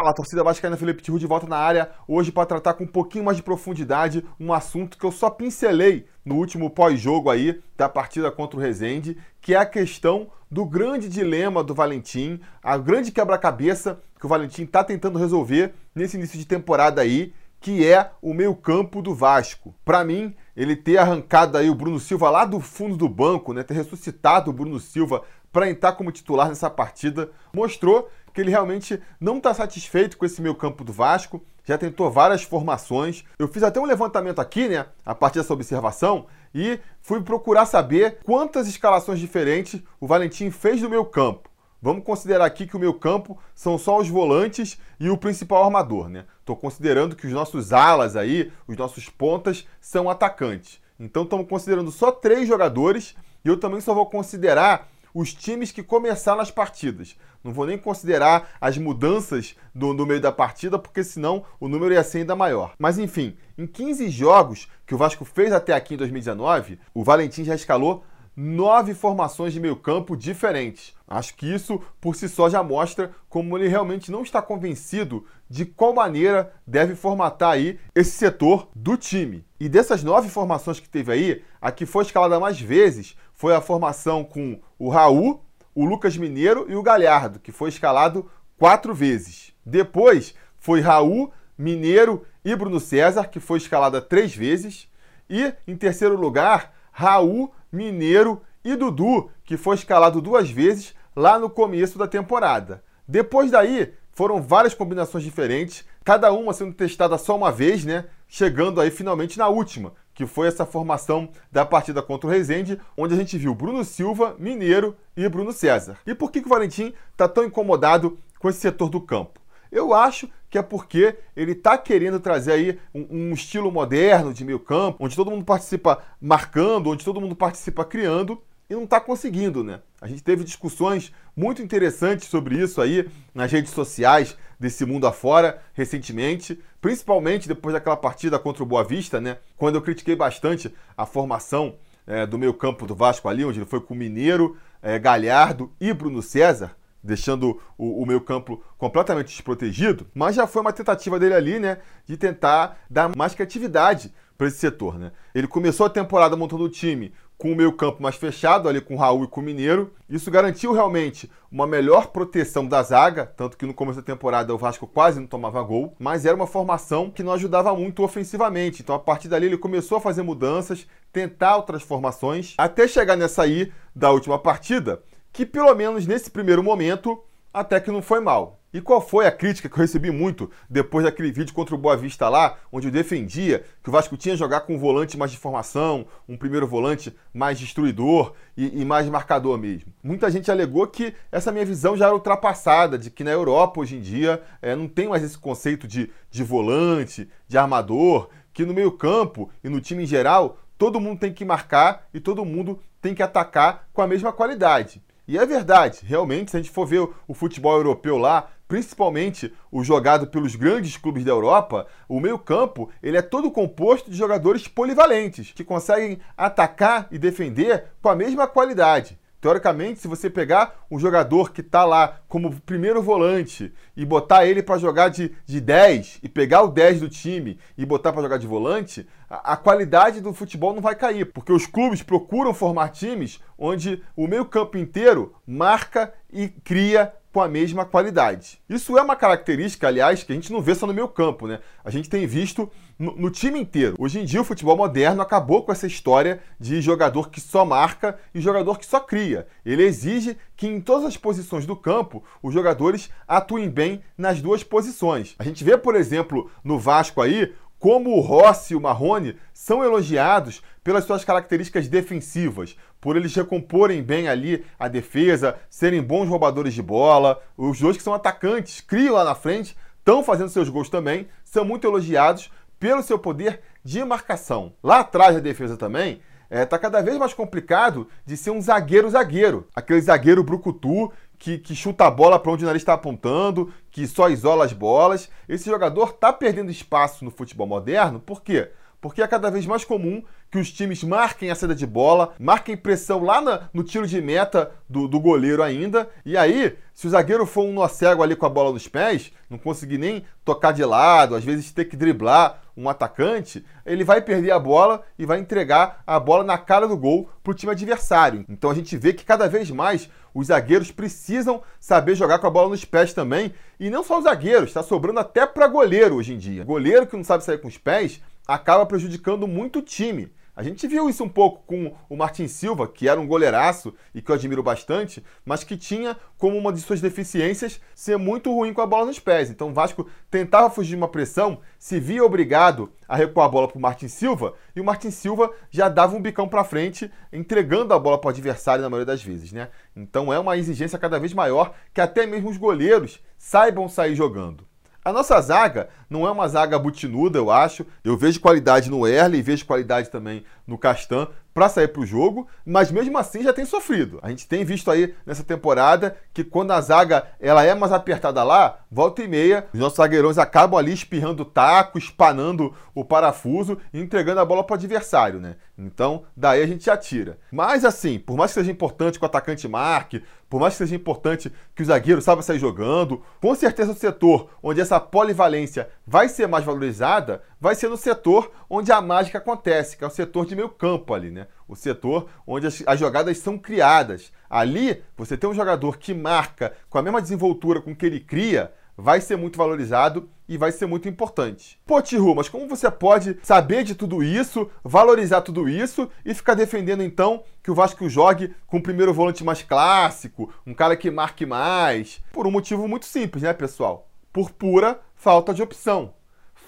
Fala, torcida vascaína Felipe Tiru de volta na área, hoje para tratar com um pouquinho mais de profundidade um assunto que eu só pincelei no último pós-jogo aí da partida contra o Rezende, que é a questão do grande dilema do Valentim, a grande quebra-cabeça que o Valentim está tentando resolver nesse início de temporada aí, que é o meio-campo do Vasco. Para mim, ele ter arrancado aí o Bruno Silva lá do fundo do banco, né, ter ressuscitado o Bruno Silva para entrar como titular nessa partida, mostrou que ele realmente não está satisfeito com esse meio campo do Vasco, já tentou várias formações. Eu fiz até um levantamento aqui, né, a partir dessa observação, e fui procurar saber quantas escalações diferentes o Valentim fez no meio campo. Vamos considerar aqui que o meu campo são só os volantes e o principal armador, né? Estou considerando que os nossos alas aí, os nossos pontas, são atacantes. Então estamos considerando só três jogadores e eu também só vou considerar os times que começaram as partidas. Não vou nem considerar as mudanças do, no meio da partida, porque senão o número ia ser ainda maior. Mas enfim, em 15 jogos que o Vasco fez até aqui em 2019, o Valentim já escalou nove formações de meio campo diferentes. Acho que isso por si só já mostra como ele realmente não está convencido de qual maneira deve formatar aí esse setor do time. E dessas nove formações que teve aí, a que foi escalada mais vezes foi a formação com o Raul, o Lucas Mineiro e o Galhardo, que foi escalado quatro vezes. Depois foi Raul, Mineiro e Bruno César, que foi escalada três vezes. E, em terceiro lugar, Raul, Mineiro e Dudu, que foi escalado duas vezes lá no começo da temporada. Depois daí, foram várias combinações diferentes, cada uma sendo testada só uma vez, né? Chegando aí finalmente na última, que foi essa formação da partida contra o Rezende, onde a gente viu Bruno Silva, Mineiro e Bruno César. E por que, que o Valentim está tão incomodado com esse setor do campo? Eu acho que é porque ele está querendo trazer aí um, um, estilo moderno de meio campo, onde todo mundo participa marcando, onde todo mundo participa criando, e não está conseguindo, né? A gente teve discussões muito interessantes sobre isso aí nas redes sociais desse mundo afora recentemente, principalmente depois daquela partida contra o Boa Vista, né? Quando eu critiquei bastante a formação é, do meio campo do Vasco ali, onde ele foi com o Mineiro, é, Galhardo e Bruno César, deixando o, o meio campo completamente desprotegido, mas já foi uma tentativa dele ali, né, de tentar dar mais criatividade para esse setor, né? Ele começou a temporada montando o time com o meio campo mais fechado, ali com o Raul e com o Mineiro. Isso garantiu realmente uma melhor proteção da zaga, tanto que no começo da temporada o Vasco quase não tomava gol, mas era uma formação que não ajudava muito ofensivamente. Então a partir dali ele começou a fazer mudanças, tentar outras formações, até chegar nessa aí da última partida, que pelo menos nesse primeiro momento até que não foi mal. E qual foi a crítica que eu recebi muito depois daquele vídeo contra o Boa Vista lá, onde eu defendia que o Vasco tinha que jogar com um volante mais de formação, um primeiro volante mais destruidor e, e, mais marcador mesmo? Muita gente alegou que essa minha visão já era ultrapassada, de que na Europa hoje em dia é, não tem mais esse conceito de, de volante, de armador, que no meio campo e no time em geral todo mundo tem que marcar e todo mundo tem que atacar com a mesma qualidade. E é verdade, realmente, se a gente for ver o futebol europeu lá, principalmente o jogado pelos grandes clubes da Europa, o meio-campo ele é todo composto de jogadores polivalentes, que conseguem atacar e defender com a mesma qualidade. Teoricamente, se você pegar um jogador que está lá como primeiro volante e botar ele para jogar de, de 10 e pegar o 10 do time e botar para jogar de volante, a, a, qualidade do futebol não vai cair, porque os clubes procuram formar times onde o meio-campo inteiro marca e cria com a mesma qualidade. Isso é uma característica, aliás, que a gente não vê só no meio campo, né? A gente tem visto no, no, time inteiro. Hoje em dia, o futebol moderno acabou com essa história de jogador que só marca e jogador que só cria. Ele exige que em todas as posições do campo os jogadores atuem bem nas duas posições. A gente vê, por exemplo, no Vasco aí, como o Rossi e o Marrone são elogiados pelas suas características defensivas, por eles recomporem bem ali a defesa, serem bons roubadores de bola. Os dois que são atacantes, criam lá na frente, estão fazendo seus gols também, são muito elogiados pelo seu poder de marcação. Lá atrás da defesa também, é, tá cada vez mais complicado de ser um zagueiro-zagueiro. Aquele zagueiro brucutu que, que chuta a bola para onde o nariz está apontando, que só isola as bolas. Esse jogador está perdendo espaço no futebol moderno, por quê? porque é cada vez mais comum que os times marquem a saída de bola, marquem pressão lá na, no tiro de meta do, do, goleiro ainda. E aí, se o zagueiro for um nó cego ali com a bola nos pés, não conseguir nem tocar de lado, às vezes ter que driblar um atacante, ele vai perder a bola e vai entregar a bola na cara do gol para o time adversário. Então a gente vê que cada vez mais os zagueiros precisam saber jogar com a bola nos pés também. E não só os zagueiros, está sobrando até para goleiro hoje em dia. Goleiro que não sabe sair com os pés acaba prejudicando muito o time. A gente viu isso um pouco com o Martin Silva, que era um goleiraço e que eu admiro bastante, mas que tinha como uma de suas deficiências ser muito ruim com a bola nos pés. Então o Vasco tentava fugir de uma pressão, se via obrigado a recuar a bola para o Martin Silva, e o Martin Silva já dava um bicão para frente, entregando a bola para o adversário na maioria das vezes, né? Então é uma exigência cada vez maior que até mesmo os goleiros saibam sair jogando. A nossa zaga não é uma zaga butinuda, eu acho. Eu vejo qualidade no Erle e vejo qualidade também no Castan para sair para o jogo, mas mesmo assim já tem sofrido. A gente tem visto aí nessa temporada que quando a zaga ela é mais apertada lá, volta e meia, os nossos zagueirões acabam ali espirrando taco, espanando o parafuso e entregando a bola para o adversário, né? Então, daí a gente já tira. Mas assim, por mais que seja importante que o atacante marque, por mais que seja importante que o zagueiro saiba sair jogando, com certeza o setor onde essa polivalência vai ser mais valorizada, vai ser no setor onde a mágica acontece, que é o setor de meio campo ali, né? O setor onde as, as, jogadas são criadas. Ali, você tem um jogador que marca com a mesma desenvoltura com que ele cria, vai ser muito valorizado e vai ser muito importante. Pô, Tihu, mas como você pode saber de tudo isso, valorizar tudo isso e ficar defendendo então que o Vasco jogue com o primeiro volante mais clássico, um cara que marque mais? Por um motivo muito simples, né, pessoal? Por pura falta de opção.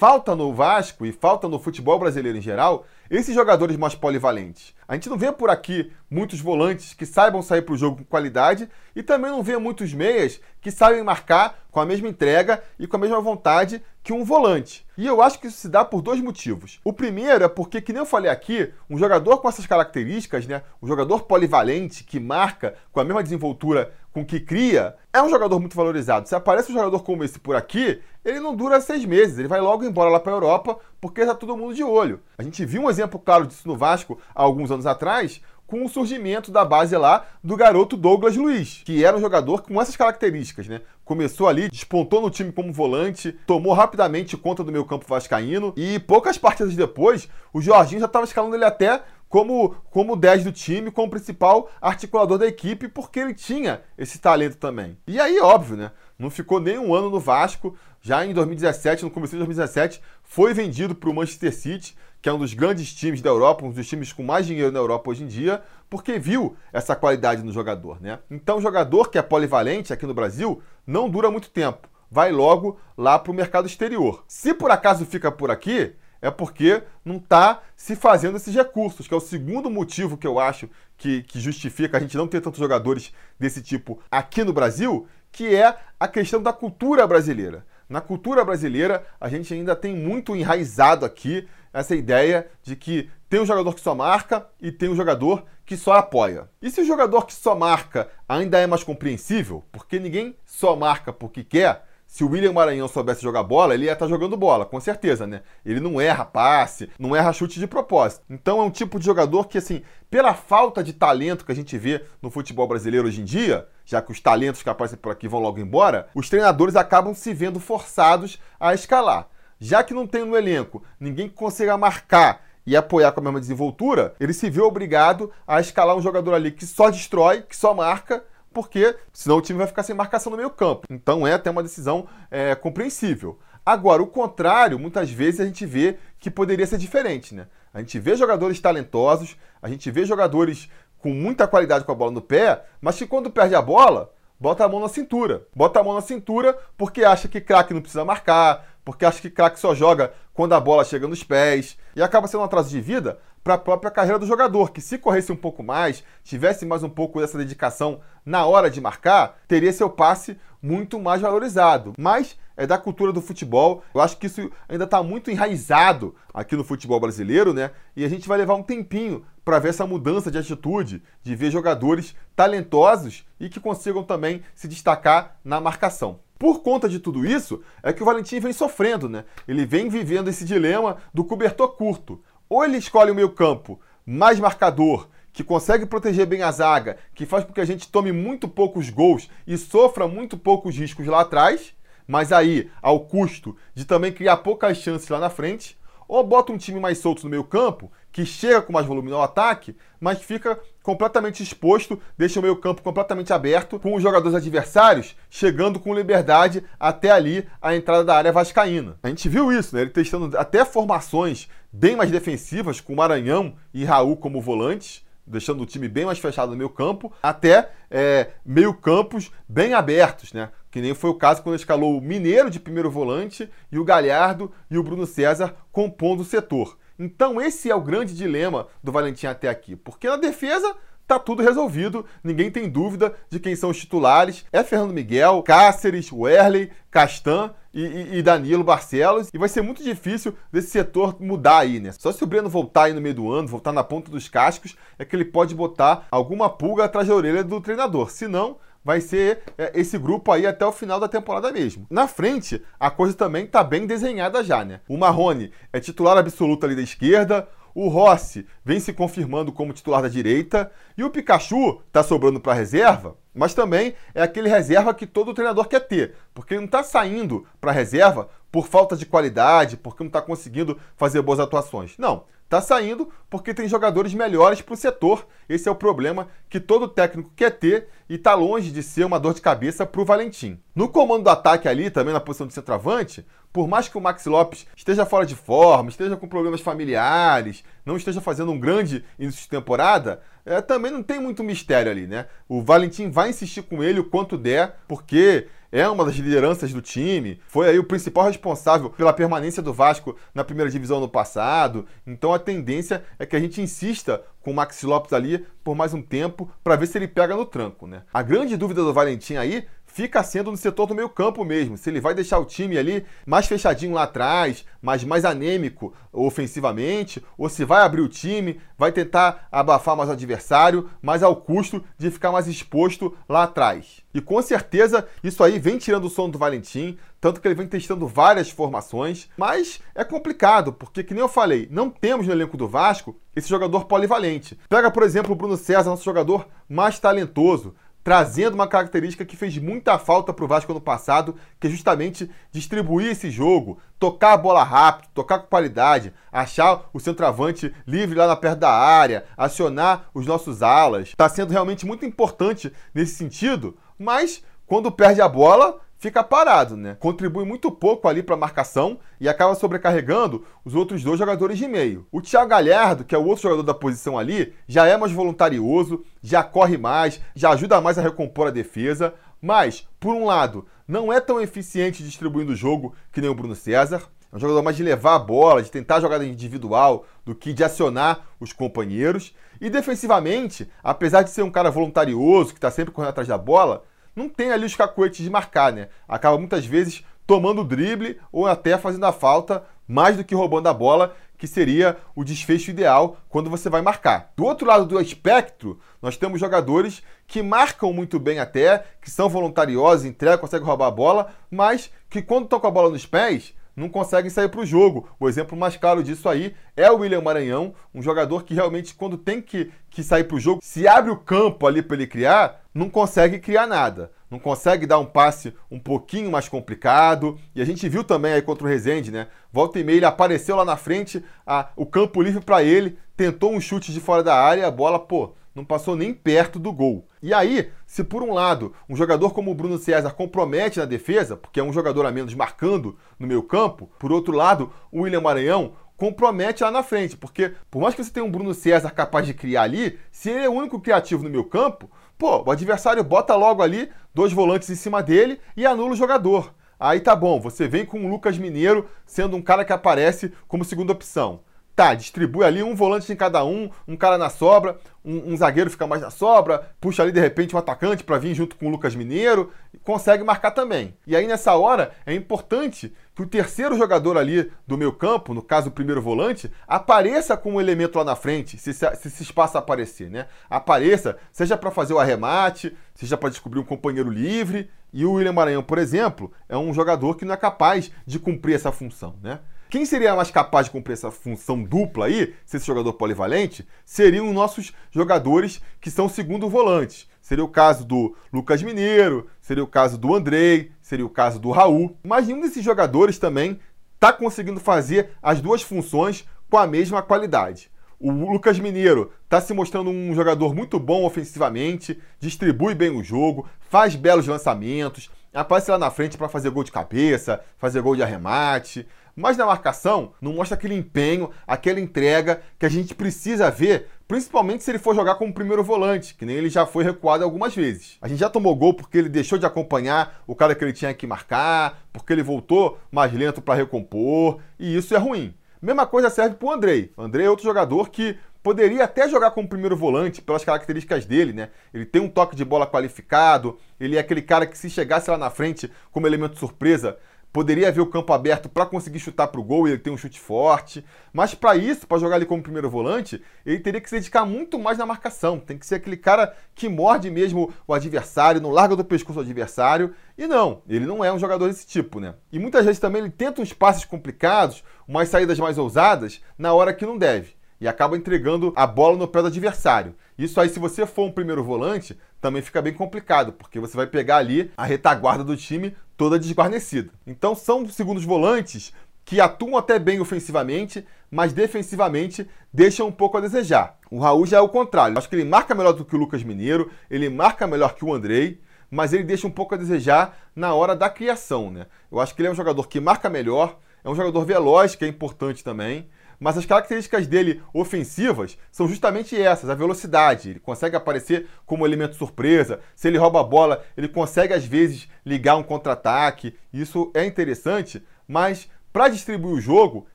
Falta no Vasco e falta no futebol brasileiro em geral esses jogadores mais polivalentes. A gente não vê por aqui muitos volantes que saibam sair para o jogo com qualidade e também não vê muitos meias que sabem marcar com a mesma entrega e com a mesma vontade que um volante. E eu acho que isso se dá por dois motivos. O primeiro é porque, que nem eu falei aqui, um jogador com essas características, né, um jogador polivalente que marca com a mesma desenvoltura com que cria, é um jogador muito valorizado. Se aparece um jogador como esse por aqui, ele não dura seis meses, ele vai logo embora lá para a Europa porque está todo mundo de olho. A gente viu um exemplo claro disso no Vasco há alguns anos atrás, com o surgimento da base lá do garoto Douglas Luiz, que era um jogador com essas características, né? Começou ali, despontou no time como volante, tomou rapidamente conta do meu campo vascaíno e poucas partidas depois, o Jorginho já estava escalando ele até como, como 10 do time, como principal articulador da equipe, porque ele tinha esse talento também. E aí, óbvio, né? Não ficou nem um ano no Vasco, já em 2017, no começo de 2017, foi vendido para o Manchester City, que é um dos grandes times da Europa, um dos times com mais dinheiro na Europa hoje em dia, porque viu essa qualidade no jogador, né? Então, o jogador que é polivalente aqui no Brasil não dura muito tempo, vai logo lá para o mercado exterior. Se por acaso fica por aqui, é porque não está se fazendo esses recursos, que é o segundo motivo que eu acho que, que justifica a gente não ter tantos jogadores desse tipo aqui no Brasil, que é a questão da cultura brasileira. Na cultura brasileira, a gente ainda tem muito enraizado aqui essa ideia de que tem um jogador que só marca e tem um jogador que só apoia. E se o jogador que só marca ainda é mais compreensível, porque ninguém só marca porque quer, se o William Maranhão soubesse jogar bola, ele ia estar jogando bola, com certeza, né? Ele não erra passe, não erra chute de propósito. Então é um tipo de jogador que, assim, pela falta de talento que a gente vê no futebol brasileiro hoje em dia, já que os talentos que aparecem por aqui vão logo embora, os treinadores acabam se vendo forçados a escalar. Já que não tem no elenco ninguém que consiga marcar e apoiar com a mesma desenvoltura, ele se vê obrigado a escalar um jogador ali que só destrói, que só marca porque senão o time vai ficar sem marcação no meio campo. Então é até uma decisão é, compreensível. Agora, o contrário, muitas vezes a gente vê que poderia ser diferente, né? A gente vê jogadores talentosos, a gente vê jogadores com muita qualidade com a bola no pé, mas que quando perde a bola, bota a mão na cintura. Bota a mão na cintura porque acha que craque não precisa marcar, porque acha que craque só joga quando a bola chega nos pés e acaba sendo um atraso de vida para a própria carreira do jogador, que se corresse um pouco mais, tivesse mais um pouco dessa dedicação na hora de marcar, teria seu passe muito mais valorizado. Mas é da cultura do futebol. Eu acho que isso ainda está muito enraizado aqui no futebol brasileiro, né? E a gente vai levar um tempinho para ver essa mudança de atitude, de ver jogadores talentosos e que consigam também se destacar na marcação. Por conta de tudo isso, é que o Valentim vem sofrendo, né? Ele vem vivendo esse dilema do cobertor curto. Ou ele escolhe o meio campo mais marcador, que consegue proteger bem a zaga, que faz com que a gente tome muito poucos gols e sofra muito poucos riscos lá atrás, mas aí ao custo de também criar poucas chances lá na frente, ou bota um time mais solto no meio campo, que chega com mais volume no ataque, mas fica completamente exposto, deixa o meio campo completamente aberto, com os jogadores adversários chegando com liberdade até ali a entrada da área vascaína. A gente viu isso, né? Ele testando até formações bem mais defensivas, com Maranhão e Raul como volantes, deixando o time bem mais fechado no meio campo, até é, meio campos bem abertos, né? Que nem foi o caso quando escalou o Mineiro de primeiro volante e o Galhardo e o Bruno César compondo o setor. Então esse é o grande dilema do Valentim até aqui, porque na defesa tá tudo resolvido, ninguém tem dúvida de quem são os titulares. É Fernando Miguel, Cáceres, Werley, Castan e, e, Danilo Barcelos. E vai ser muito difícil desse setor mudar aí, né? Só se o Breno voltar aí no meio do ano, voltar na ponta dos cascos, é que ele pode botar alguma pulga atrás da orelha do treinador. Se não, vai ser é, esse grupo aí até o final da temporada mesmo. Na frente, a coisa também tá bem desenhada já, né? O Marrone é titular absoluto ali da esquerda, o Rossi vem se confirmando como titular da direita e o Pikachu está sobrando para reserva, mas também é aquele reserva que todo treinador quer ter, porque ele não está saindo para reserva por falta de qualidade, porque não está conseguindo fazer boas atuações. Não, está saindo porque tem jogadores melhores para o setor. Esse é o problema que todo técnico quer ter e está longe de ser uma dor de cabeça para o Valentim. No comando do ataque ali, também na posição de centroavante, por mais que o Max Lopes esteja fora de forma, esteja com problemas familiares, não esteja fazendo um grande início de temporada, é, também não tem muito mistério ali, né? O Valentim vai insistir com ele o quanto der, porque é uma das lideranças do time, foi aí o principal responsável pela permanência do Vasco na primeira divisão no passado. Então a tendência é que a gente insista com o Maxi Lopes ali por mais um tempo para ver se ele pega no tranco, né? A grande dúvida do Valentim aí fica sendo no setor do meio campo mesmo. Se ele vai deixar o time ali mais fechadinho lá atrás, mas mais anêmico ofensivamente, ou se vai abrir o time, vai tentar abafar mais o adversário, mas ao custo de ficar mais exposto lá atrás. E com certeza isso aí vem tirando o som do Valentim, tanto que ele vem testando várias formações, mas é complicado, porque que nem eu falei, não temos no elenco do Vasco esse jogador polivalente. Pega, por exemplo, o Bruno César, nosso jogador mais talentoso, trazendo uma característica que fez muita falta para o Vasco ano passado, que é justamente distribuir esse jogo, tocar a bola rápido, tocar com qualidade, achar o centroavante livre lá na perto da área, acionar os nossos alas. Está sendo realmente muito importante nesse sentido, mas quando perde a bola, fica parado, né? Contribui muito pouco ali para a marcação e acaba sobrecarregando os outros dois jogadores de meio. O Thiago Galhardo, que é o outro jogador da posição ali, já é mais voluntarioso, já corre mais, já ajuda mais a recompor a defesa, mas, por um lado, não é tão eficiente distribuindo o jogo que nem o Bruno César. É um jogador mais de levar a bola, de tentar jogada individual, do que de acionar os companheiros. E defensivamente, apesar de ser um cara voluntarioso, que está sempre correndo atrás da bola, não tem ali os cacoetes de marcar, né? Acaba muitas vezes tomando o drible ou até fazendo a falta mais do que roubando a bola, que seria o desfecho ideal quando você vai marcar. Do outro lado do espectro, nós temos jogadores que marcam muito bem até, que são voluntariosos, entregam, conseguem roubar a bola, mas que quando estão com a bola nos pés, não conseguem sair para o jogo. O exemplo mais claro disso aí é o William Maranhão, um jogador que realmente, quando tem que, que sair para o jogo, se abre o campo ali para ele criar, não consegue criar nada. Não consegue dar um passe um pouquinho mais complicado. E a gente viu também aí contra o Rezende, né? Volta e meia, ele apareceu lá na frente, a, o campo livre para ele, tentou um chute de fora da área, a bola, pô, não passou nem perto do gol. E aí, se por um lado um jogador como o Bruno César compromete na defesa, porque é um jogador a menos marcando no meio campo, por outro lado, o William Maranhão compromete lá na frente, porque por mais que você tenha um Bruno César capaz de criar ali, se ele é o único criativo no meio campo, pô, o adversário bota logo ali dois volantes em cima dele e anula o jogador. Aí tá bom, você vem com o Lucas Mineiro sendo um cara que aparece como segunda opção. Tá, distribui ali um volante em cada um, um cara na sobra, um, um zagueiro fica mais na sobra, puxa ali de repente um atacante para vir junto com o Lucas Mineiro, consegue marcar também. E aí nessa hora é importante que o terceiro jogador ali do meio campo, no caso o primeiro volante, apareça com um elemento lá na frente, se, se esse espaço aparecer, né? Apareça, seja para fazer o arremate, seja para descobrir um companheiro livre. E o William Maranhão, por exemplo, é um jogador que não é capaz de cumprir essa função, né? Quem seria mais capaz de cumprir essa função dupla aí, se esse jogador polivalente, seriam nossos jogadores que são segundo volantes. Seria o caso do Lucas Mineiro, seria o caso do Andrei, seria o caso do Raul. Mas nenhum desses jogadores também está conseguindo fazer as duas funções com a mesma qualidade. O Lucas Mineiro está se mostrando um jogador muito bom ofensivamente, distribui bem o jogo, faz belos lançamentos, aparece lá na frente para fazer gol de cabeça, fazer gol de arremate. Mas na marcação, não mostra aquele empenho, aquela entrega que a gente precisa ver, principalmente se ele for jogar como primeiro volante, que nem ele já foi recuado algumas vezes. A gente já tomou gol porque ele deixou de acompanhar o cara que ele tinha que marcar, porque ele voltou mais lento para recompor, e isso é ruim. Mesma coisa serve para o Andrei. Andrei é outro jogador que poderia até jogar como primeiro volante pelas características dele, né? Ele tem um toque de bola qualificado, ele é aquele cara que se chegasse lá na frente como elemento surpresa, poderia ver o campo aberto para conseguir chutar para o gol ele tem um chute forte. Mas para isso, para jogar ali como primeiro volante, ele teria que se dedicar muito mais na marcação. Tem que ser aquele cara que morde mesmo o adversário, não larga do pescoço o adversário. E não, ele não é um jogador desse tipo, né? E muitas vezes também ele tenta uns passes complicados, umas saídas mais ousadas, na hora que não deve e acaba entregando a bola no pé do adversário. Isso aí, se você for um primeiro volante, também fica bem complicado, porque você vai pegar ali a retaguarda do time toda desguarnecida. Então são segundos volantes que atuam até bem ofensivamente, mas defensivamente deixam um pouco a desejar. O Raul já é o contrário. Acho que ele marca melhor do que o Lucas Mineiro, ele marca melhor que o Andrei, mas ele deixa um pouco a desejar na hora da criação, né? Eu acho que ele é um jogador que marca melhor, é um jogador veloz, que é importante também, mas as características dele ofensivas são justamente essas, a velocidade. Ele consegue aparecer como elemento surpresa. Se ele rouba a bola, ele consegue às vezes ligar um contra-ataque. Isso é interessante, mas para distribuir o jogo,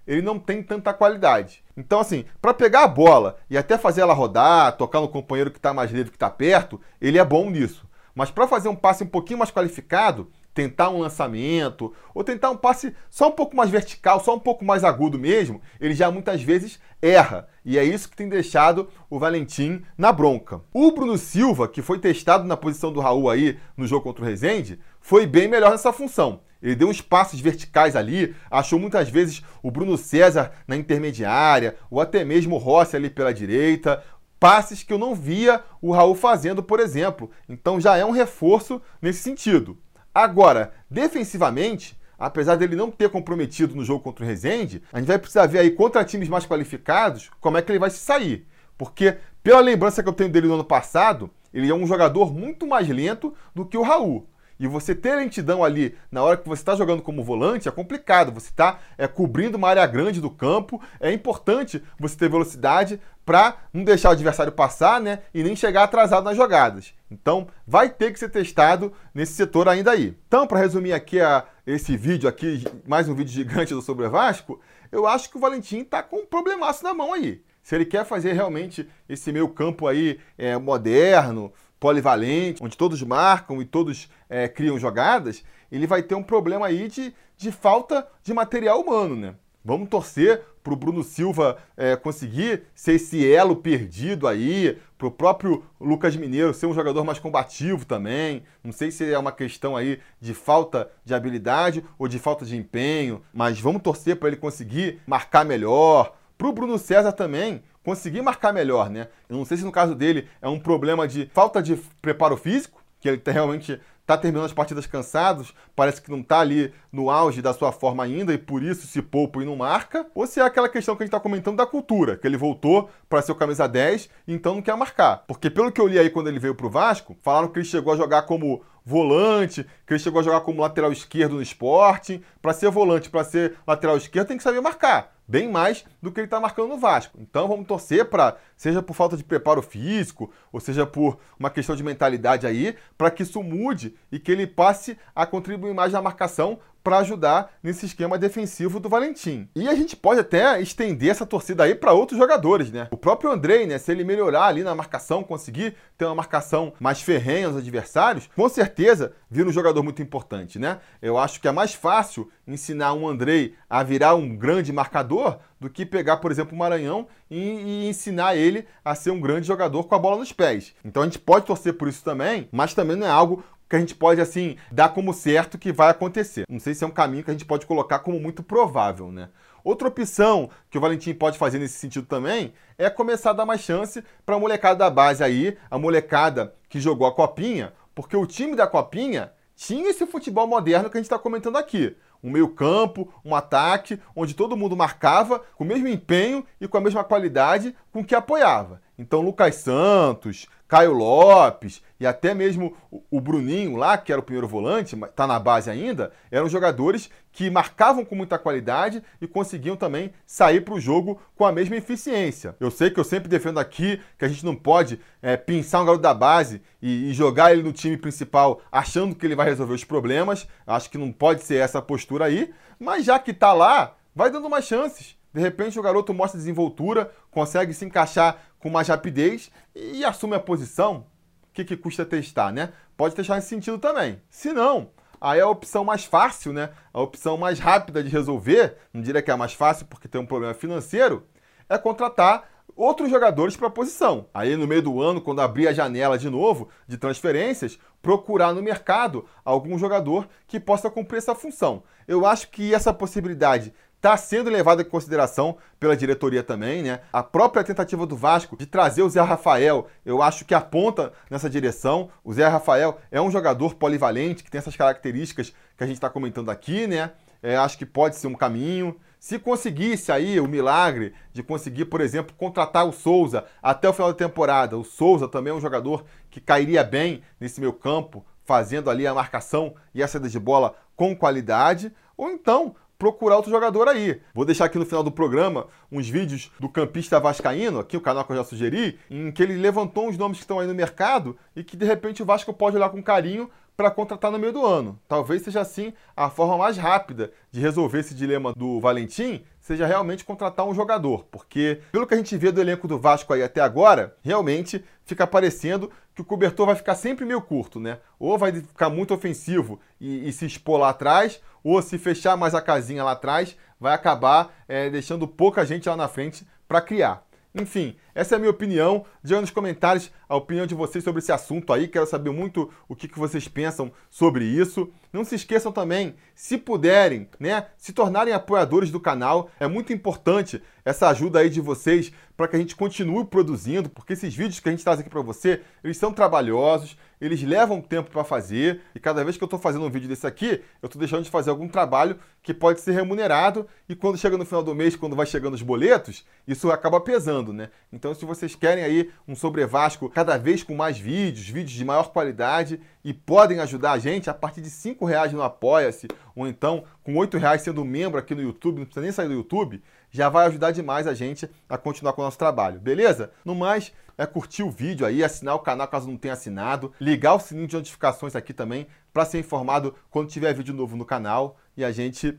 ele não tem tanta qualidade. Então, assim, para pegar a bola e até fazer ela rodar, tocar no companheiro que está mais livre, que está perto, ele é bom nisso. Mas para fazer um passe um pouquinho mais qualificado, tentar um lançamento, ou tentar um passe só um pouco mais vertical, só um pouco mais agudo mesmo, ele já muitas vezes erra. E é isso que tem deixado o Valentim na bronca. O Bruno Silva, que foi testado na posição do Raul aí no jogo contra o Rezende, foi bem melhor nessa função. Ele deu uns passos verticais ali, achou muitas vezes o Bruno César na intermediária, ou até mesmo o Rossi ali pela direita, passes que eu não via o Raul fazendo, por exemplo. Então já é um reforço nesse sentido. Agora, defensivamente, apesar dele não ter comprometido no jogo contra o Rezende, a gente vai precisar ver aí contra times mais qualificados como é que ele vai se sair. Porque, pela lembrança que eu tenho dele no ano passado, ele é um jogador muito mais lento do que o Raul. E você ter lentidão ali na hora que você está jogando como volante é complicado. Você está é, cobrindo uma área grande do campo. É importante você ter velocidade para não deixar o adversário passar né, e nem chegar atrasado nas jogadas. Então, vai ter que ser testado nesse setor ainda aí. Então, para resumir aqui a, esse vídeo aqui, mais um vídeo gigante do Sobre Vasco, eu acho que o Valentim está com um problemaço na mão aí. Se ele quer fazer realmente esse meio campo aí é, moderno, polivalente, onde todos marcam e todos é, criam jogadas, ele vai ter um problema aí de, de falta de material humano, né? Vamos torcer para o Bruno Silva é, conseguir ser esse elo perdido aí, para o próprio Lucas Mineiro ser um jogador mais combativo também. Não sei se é uma questão aí de falta de habilidade ou de falta de empenho, mas vamos torcer para ele conseguir marcar melhor. Para o Bruno César também conseguir marcar melhor, né? Eu não sei se no caso dele é um problema de falta de preparo físico, que ele tá realmente está terminando as partidas cansados, parece que não está ali no auge da sua forma ainda e por isso se poupa e não marca, ou se é aquela questão que a gente está comentando da cultura, que ele voltou para ser o camisa 10 e então não quer marcar. Porque pelo que eu li aí quando ele veio para o Vasco, falaram que ele chegou a jogar como volante, que ele chegou a jogar como lateral esquerdo no esporte. Para ser volante, para ser lateral esquerdo, tem que saber marcar bem mais do que ele está marcando no Vasco. Então vamos torcer para, seja por falta de preparo físico, ou seja por uma questão de mentalidade aí, para que isso mude e que ele passe a contribuir mais na marcação para ajudar nesse esquema defensivo do Valentim. E a gente pode até estender essa torcida aí para outros jogadores, né? O próprio Andrei, né, se ele melhorar ali na marcação, conseguir ter uma marcação mais ferrenha aos adversários, com certeza vira um jogador muito importante, né? Eu acho que é mais fácil ensinar um Andrei a virar um grande marcador do que pegar, por exemplo, o Maranhão e, e, ensinar ele a ser um grande jogador com a bola nos pés. Então a gente pode torcer por isso também, mas também não é algo que a gente pode, assim, dar como certo que vai acontecer. Não sei se é um caminho que a gente pode colocar como muito provável, né? Outra opção que o Valentim pode fazer nesse sentido também é começar a dar mais chance para a molecada da base aí, a molecada que jogou a copinha, porque o time da copinha tinha esse futebol moderno que a gente está comentando aqui. Um meio-campo, um ataque, onde todo mundo marcava com o mesmo empenho e com a mesma qualidade com que apoiava. Então, Lucas Santos, Caio Lopes e até mesmo o Bruninho lá, que era o primeiro volante, está na base ainda, eram jogadores que marcavam com muita qualidade e conseguiam também sair para o jogo com a mesma eficiência. Eu sei que eu sempre defendo aqui que a gente não pode é, pinçar um garoto da base e, e jogar ele no time principal achando que ele vai resolver os problemas. Acho que não pode ser essa postura aí, mas já que está lá, vai dando mais chances. De repente o garoto mostra desenvoltura, consegue se encaixar com mais rapidez e assume a posição. O que, que custa testar, né? Pode testar nesse sentido também. Se não, aí a opção mais fácil, né? A opção mais rápida de resolver, não diria que é a mais fácil porque tem um problema financeiro, é contratar outros jogadores para a posição. Aí no meio do ano, quando abrir a janela de novo de transferências, procurar no mercado algum jogador que possa cumprir essa função. Eu acho que essa possibilidade está sendo levado em consideração pela diretoria também, né? A própria tentativa do Vasco de trazer o Zé Rafael, eu acho que aponta nessa direção. O Zé Rafael é um jogador polivalente que tem essas características que a gente está comentando aqui, né? É, acho que pode ser um caminho. Se conseguisse aí o milagre de conseguir, por exemplo, contratar o Souza até o final da temporada, o Souza também é um jogador que cairia bem nesse meu campo, fazendo ali a marcação e a saída de bola com qualidade, ou então procurar outro jogador aí. Vou deixar aqui no final do programa uns vídeos do campista vascaíno, aqui o canal que eu já sugeri, em que ele levantou uns nomes que estão aí no mercado e que de repente o Vasco pode olhar com carinho para contratar no meio do ano. Talvez seja assim a forma mais rápida de resolver esse dilema do Valentim, seja realmente contratar um jogador, porque pelo que a gente vê do elenco do Vasco aí até agora, realmente fica parecendo que o cobertor vai ficar sempre meio curto, né? Ou vai ficar muito ofensivo e, e se expor lá atrás, ou se fechar mais a casinha lá atrás, vai acabar é, deixando pouca gente lá na frente para criar. Enfim, essa é a minha opinião. Diga nos comentários a opinião de vocês sobre esse assunto aí. Quero saber muito o que, que vocês pensam sobre isso. Não se esqueçam também, se puderem, né, se tornarem apoiadores do canal. É muito importante essa ajuda aí de vocês para que a gente continue produzindo, porque esses vídeos que a gente traz aqui para você, eles são trabalhosos, eles levam tempo para fazer, e cada vez que eu estou fazendo um vídeo desse aqui, eu estou deixando de fazer algum trabalho que pode ser remunerado, e quando chega no final do mês, quando vai chegando os boletos, isso acaba pesando, né? Então, se vocês querem aí um sobre Vasco cada vez com mais vídeos, vídeos de maior qualidade, e podem ajudar a gente a partir de R$ reais no Apoia-se, ou então com R$ reais sendo membro aqui no YouTube, não precisa nem sair do YouTube, já vai ajudar demais a gente a continuar com o nosso trabalho, beleza? No mais, é curtir o vídeo aí, assinar o canal caso não tenha assinado, ligar o sininho de notificações aqui também para ser informado quando tiver vídeo novo no canal e a gente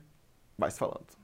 vai se falando.